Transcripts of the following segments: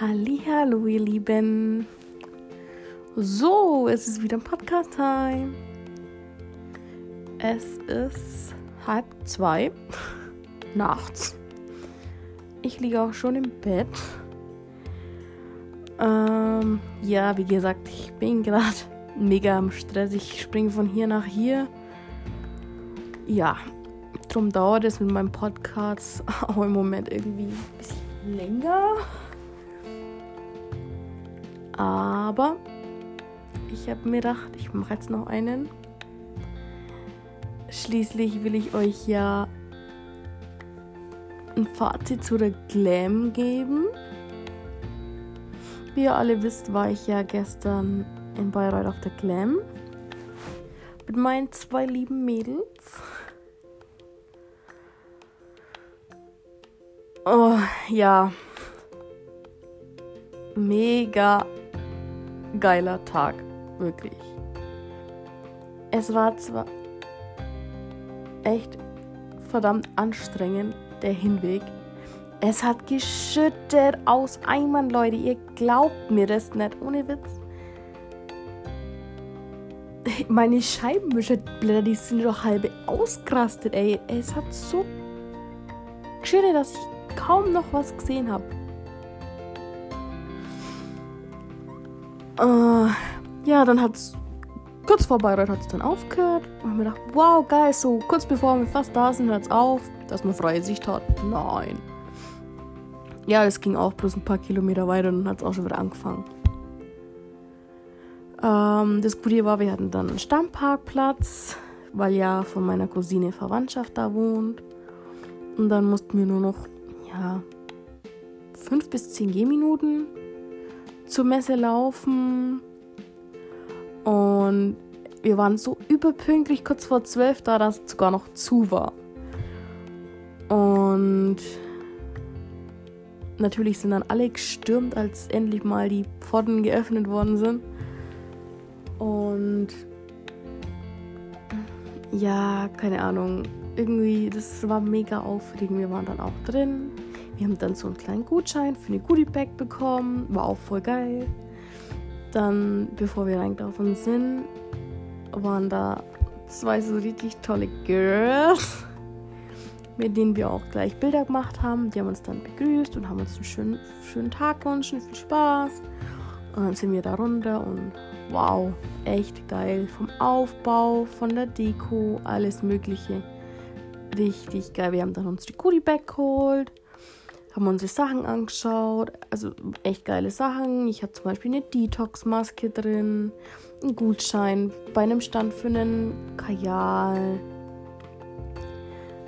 Hallo, ihr Lieben. So, es ist wieder Podcast-Time. Es ist halb zwei nachts. Ich liege auch schon im Bett. Ähm, ja, wie gesagt, ich bin gerade mega am Stress. Ich springe von hier nach hier. Ja, drum dauert es mit meinem Podcast auch im Moment irgendwie ein bisschen länger. Aber ich habe mir gedacht, ich mache jetzt noch einen. Schließlich will ich euch ja ein Fazit zu der Glam geben. Wie ihr alle wisst, war ich ja gestern in Bayreuth auf der Glam mit meinen zwei lieben Mädels. Oh, ja. Mega geiler Tag. Wirklich. Es war zwar echt verdammt anstrengend, der Hinweg. Es hat geschüttet aus Eimern, Leute. Ihr glaubt mir das nicht, ohne Witz. Meine Scheibenwischerblätter, die sind doch halbe ausgerastet, ey. Es hat so geschüttet, dass ich kaum noch was gesehen habe. Uh, ja, dann hat es kurz vor Bayreuth hat es dann aufgehört. Und mir gedacht, wow, geil, so kurz bevor wir fast da sind, hört es auf, dass man freie Sicht hat. Nein. Ja, das ging auch bloß ein paar Kilometer weiter und dann hat es auch schon wieder angefangen. Ähm, das Gute war, wir hatten dann einen Stammparkplatz, weil ja von meiner Cousine Verwandtschaft da wohnt. Und dann mussten wir nur noch, ja, fünf bis zehn Gehminuten zur Messe laufen. Und wir waren so überpünktlich kurz vor zwölf da, dass es sogar noch zu war. Und natürlich sind dann alle gestürmt, als endlich mal die Pforten geöffnet worden sind. Und ja, keine Ahnung, irgendwie, das war mega aufregend. Wir waren dann auch drin. Wir haben dann so einen kleinen Gutschein für eine Goodie Bag bekommen. War auch voll geil. Dann, bevor wir reingelaufen sind, waren da zwei so richtig tolle Girls, mit denen wir auch gleich Bilder gemacht haben. Die haben uns dann begrüßt und haben uns einen schönen, schönen Tag gewünscht, viel Spaß. Und dann sind wir da runter und wow, echt geil. Vom Aufbau, von der Deko, alles Mögliche. Richtig geil. Wir haben dann uns die Goodie Bag geholt haben unsere Sachen angeschaut. Also echt geile Sachen. Ich hatte zum Beispiel eine Detox-Maske drin, einen Gutschein bei einem Stand für einen Kajal.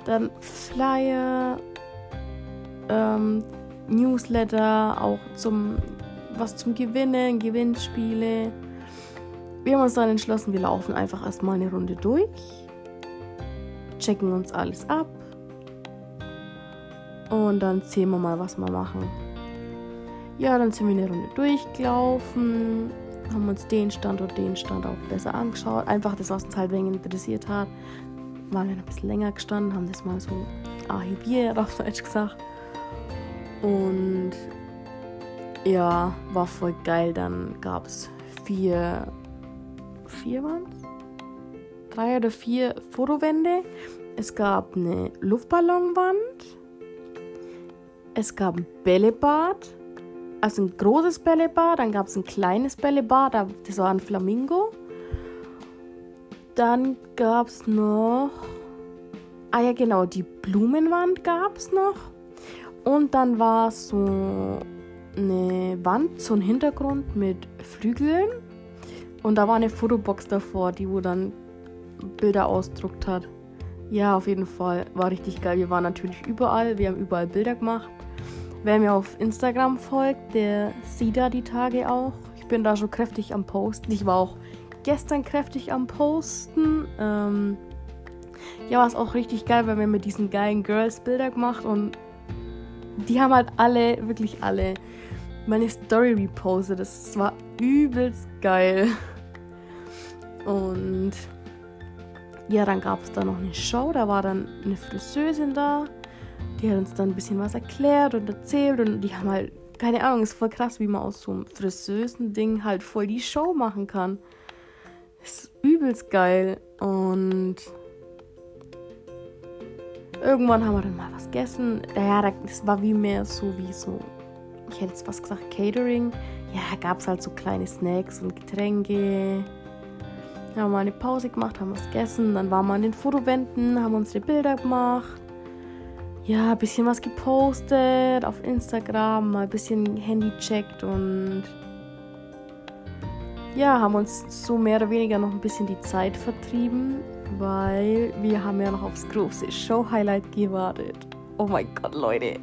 Dann Flyer, ähm, Newsletter, auch zum was zum Gewinnen, Gewinnspiele. Wir haben uns dann entschlossen, wir laufen einfach erstmal eine Runde durch, checken uns alles ab und dann sehen wir mal, was wir machen. Ja, dann sind wir eine Runde durchgelaufen, haben uns den Stand und den Stand auch besser angeschaut. Einfach das, was uns halt wegen interessiert hat. Waren wir ein bisschen länger gestanden, haben das mal so archiviert, auf Deutsch gesagt. Und ja, war voll geil. Dann gab es vier, vier waren Drei oder vier Fotowände. Es gab eine Luftballonwand es gab ein Bällebad, also ein großes Bällebad, dann gab es ein kleines Bällebad, das war ein Flamingo. Dann gab es noch, ah ja genau, die Blumenwand gab es noch. Und dann war so eine Wand, so ein Hintergrund mit Flügeln. Und da war eine Fotobox davor, die wo dann Bilder ausdruckt hat. Ja, auf jeden Fall. War richtig geil. Wir waren natürlich überall. Wir haben überall Bilder gemacht. Wer mir auf Instagram folgt, der sieht da die Tage auch. Ich bin da schon kräftig am Posten. Ich war auch gestern kräftig am Posten. Ähm, ja, war es auch richtig geil, weil wir mit diesen geilen Girls Bilder gemacht und die haben halt alle, wirklich alle, meine Story repostet. Das war übelst geil. Und ja, dann gab es da noch eine Show, da war dann eine Friseusin da. Die hat uns dann ein bisschen was erklärt und erzählt und die haben halt keine Ahnung, ist voll krass, wie man aus so einem friseusen Ding halt voll die Show machen kann. Ist übelst geil. Und irgendwann haben wir dann mal was gegessen. Ja, das war wie mehr so wie so, ich hätte jetzt was gesagt, Catering. Ja, gab es halt so kleine Snacks und Getränke. Haben wir mal eine Pause gemacht, haben was gegessen. Dann waren wir an den Fotowänden, haben unsere Bilder gemacht. Ja, ein bisschen was gepostet auf Instagram, mal ein bisschen Handy checkt und ja, haben uns so mehr oder weniger noch ein bisschen die Zeit vertrieben, weil wir haben ja noch aufs große Show-Highlight gewartet. Oh mein Gott, Leute,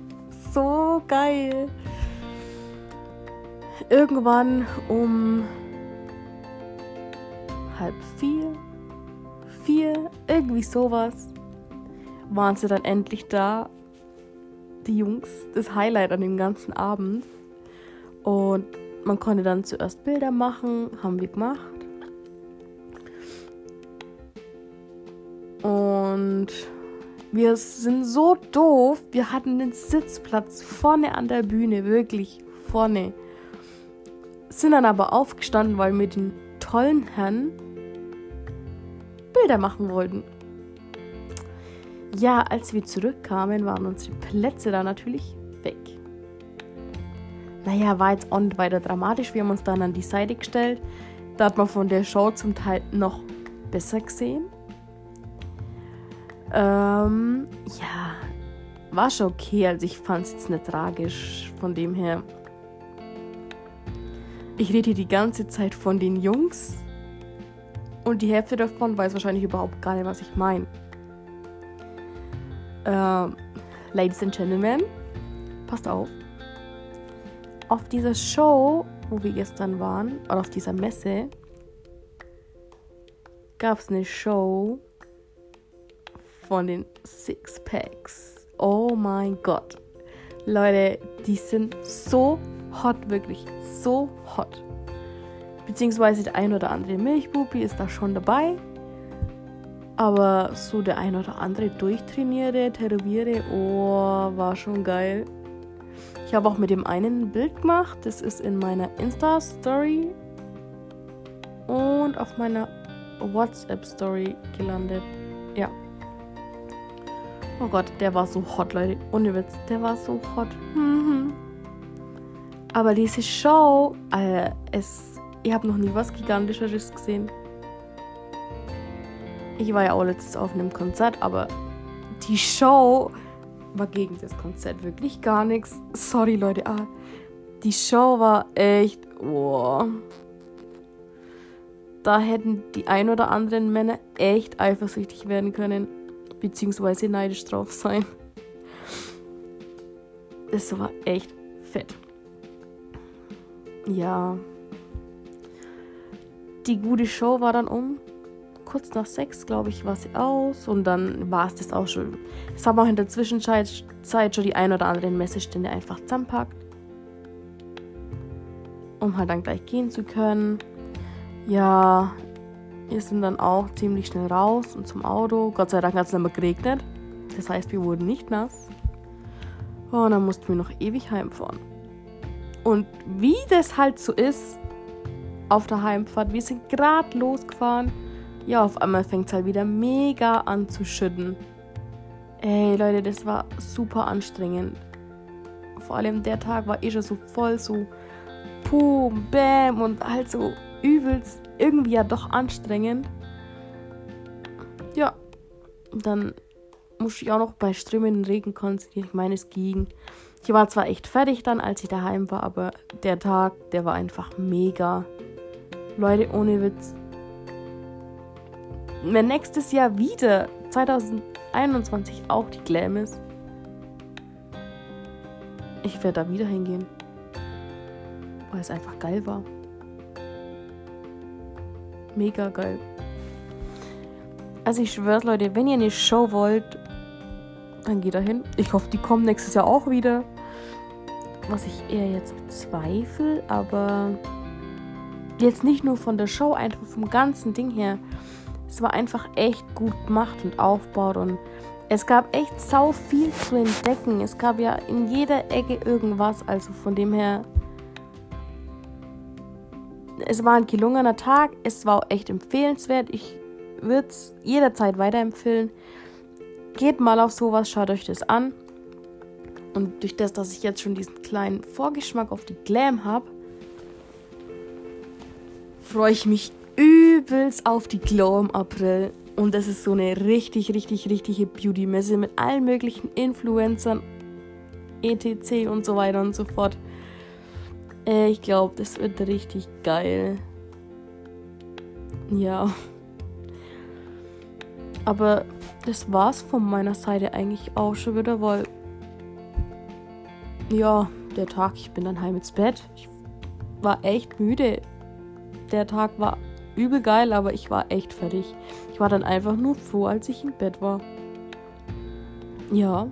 so geil. Irgendwann um halb vier, vier, irgendwie sowas, waren sie dann endlich da. Die Jungs, das Highlight an dem ganzen Abend. Und man konnte dann zuerst Bilder machen, haben wir gemacht. Und wir sind so doof. Wir hatten den Sitzplatz vorne an der Bühne, wirklich vorne. Sind dann aber aufgestanden, weil wir den tollen Herrn Bilder machen wollten. Ja, als wir zurückkamen, waren unsere Plätze da natürlich weg. Naja, war jetzt auch nicht weiter dramatisch. Wir haben uns dann an die Seite gestellt. Da hat man von der Show zum Teil noch besser gesehen. Ähm, ja, war schon okay. Also ich fand es jetzt nicht tragisch von dem her. Ich rede hier die ganze Zeit von den Jungs. Und die Hälfte davon weiß wahrscheinlich überhaupt gar nicht, was ich meine. Ähm, Ladies and Gentlemen, passt auf auf dieser Show, wo wir gestern waren, oder auf dieser Messe, gab es eine Show von den Sixpacks. Oh mein Gott. Leute, die sind so hot, wirklich so hot. Beziehungsweise der ein oder andere Milchbubi ist da schon dabei. Aber so der ein oder andere durchtrainierte, tätowierte, oh, war schon geil. Ich habe auch mit dem einen ein Bild gemacht. Das ist in meiner Insta-Story und auf meiner WhatsApp-Story gelandet. Ja. Oh Gott, der war so hot, Leute. Ohne Witz, der war so hot. Mhm. Aber diese Show, äh, es, ich habe noch nie was Gigantischeres gesehen. Ich war ja auch letztens auf einem Konzert, aber die Show war gegen das Konzert wirklich gar nichts. Sorry, Leute. Ah, die Show war echt. Wow. Da hätten die ein oder anderen Männer echt eifersüchtig werden können. Beziehungsweise neidisch drauf sein. Das war echt fett. Ja. Die gute Show war dann um kurz nach sechs, glaube ich, war sie aus und dann war es das auch schon. Es haben auch in der Zwischenzeit schon die ein oder andere Messestände einfach zusammenpackt, um halt dann gleich gehen zu können. Ja, wir sind dann auch ziemlich schnell raus und zum Auto. Gott sei Dank hat es nicht mehr geregnet. Das heißt, wir wurden nicht nass. Und dann mussten wir noch ewig heimfahren. Und wie das halt so ist auf der Heimfahrt, wir sind gerade losgefahren ja, auf einmal fängt es halt wieder mega an zu schütten. Ey, Leute, das war super anstrengend. Vor allem der Tag war eh schon so voll so Pum, Bäm und halt so übelst irgendwie ja doch anstrengend. Ja, dann musste ich auch noch bei strömenden Regen konzentrieren. Ich meine, es ging. Ich war zwar echt fertig dann, als ich daheim war, aber der Tag, der war einfach mega. Leute, ohne Witz, wenn nächstes Jahr wieder 2021 auch die Glam ist, ich werde da wieder hingehen. Weil es einfach geil war. Mega geil. Also ich schwör's Leute, wenn ihr eine Show wollt, dann geht da hin. Ich hoffe, die kommen nächstes Jahr auch wieder. Was ich eher jetzt bezweifle, aber jetzt nicht nur von der Show, einfach vom ganzen Ding her es war einfach echt gut gemacht und aufgebaut und es gab echt sau viel zu entdecken. Es gab ja in jeder Ecke irgendwas. Also von dem her. Es war ein gelungener Tag. Es war echt empfehlenswert. Ich würde es jederzeit weiterempfehlen. Geht mal auf sowas, schaut euch das an. Und durch das, dass ich jetzt schon diesen kleinen Vorgeschmack auf die Glam habe, freue ich mich übelst auf die Glow im April. Und das ist so eine richtig, richtig, richtige Beauty-Messe mit allen möglichen Influencern, etc. und so weiter und so fort. Äh, ich glaube, das wird richtig geil. Ja. Aber das war's von meiner Seite eigentlich auch schon wieder, weil ja, der Tag, ich bin dann heim ins Bett. Ich war echt müde. Der Tag war übel geil, aber ich war echt fertig. Ich war dann einfach nur froh, als ich im Bett war. Ja.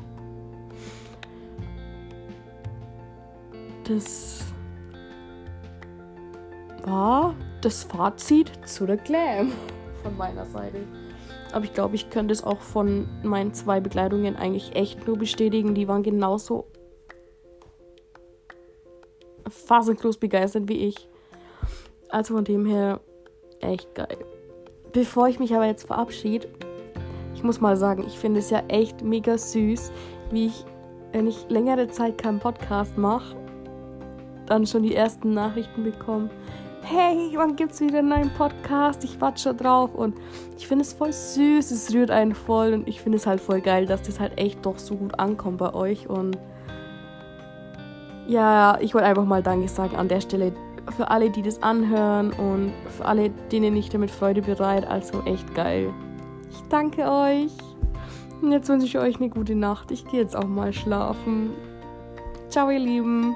Das war das Fazit zu der Glam von meiner Seite. Aber ich glaube, ich könnte es auch von meinen zwei Begleitungen eigentlich echt nur bestätigen. Die waren genauso phasenlos begeistert wie ich. Also von dem her echt geil. Bevor ich mich aber jetzt verabschiede, ich muss mal sagen, ich finde es ja echt mega süß, wie ich, wenn ich längere Zeit keinen Podcast mache, dann schon die ersten Nachrichten bekomme. Hey, wann gibt's wieder einen neuen Podcast? Ich warte schon drauf. Und ich finde es voll süß, es rührt einen voll. Und ich finde es halt voll geil, dass das halt echt doch so gut ankommt bei euch. Und ja, ich wollte einfach mal Danke sagen an der Stelle für alle, die das anhören und für alle, denen ich damit Freude bereite. Also echt geil. Ich danke euch. Und jetzt wünsche ich euch eine gute Nacht. Ich gehe jetzt auch mal schlafen. Ciao, ihr Lieben.